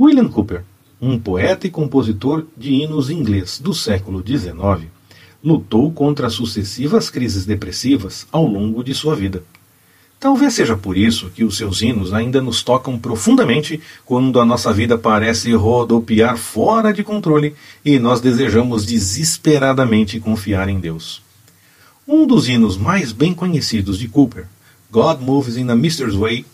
William Cooper, um poeta e compositor de hinos inglês do século XIX, lutou contra sucessivas crises depressivas ao longo de sua vida. Talvez seja por isso que os seus hinos ainda nos tocam profundamente quando a nossa vida parece rodopiar fora de controle e nós desejamos desesperadamente confiar em Deus. Um dos hinos mais bem conhecidos de Cooper, God Moves in a Myster's Way,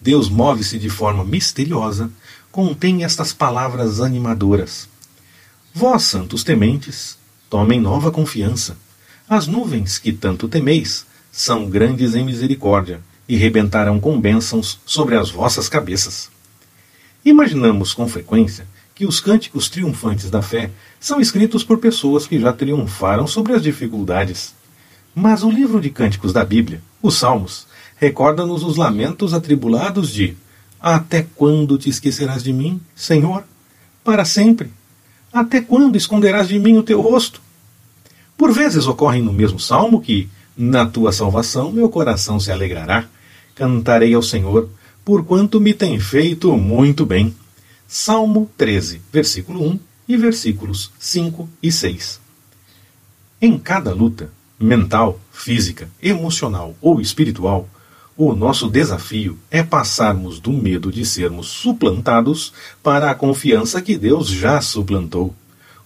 Deus move-se de forma misteriosa, contém estas palavras animadoras: Vós, santos tementes, tomem nova confiança. As nuvens que tanto temeis são grandes em misericórdia e rebentarão com bênçãos sobre as vossas cabeças. Imaginamos com frequência que os cânticos triunfantes da fé são escritos por pessoas que já triunfaram sobre as dificuldades. Mas o livro de cânticos da Bíblia, os Salmos, recorda-nos os lamentos atribulados de Até quando te esquecerás de mim, Senhor? Para sempre. Até quando esconderás de mim o teu rosto? Por vezes ocorre no mesmo salmo que na tua salvação meu coração se alegrará. Cantarei ao Senhor, porquanto me tem feito muito bem. Salmo 13, versículo 1 e versículos 5 e 6. Em cada luta, mental, física, emocional ou espiritual, o nosso desafio é passarmos do medo de sermos suplantados para a confiança que Deus já suplantou.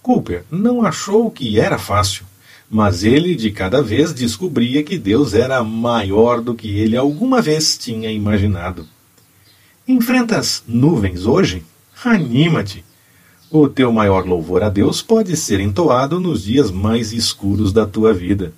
Cooper não achou que era fácil, mas ele de cada vez descobria que Deus era maior do que ele alguma vez tinha imaginado. Enfrentas nuvens hoje? Anima-te! O teu maior louvor a Deus pode ser entoado nos dias mais escuros da tua vida.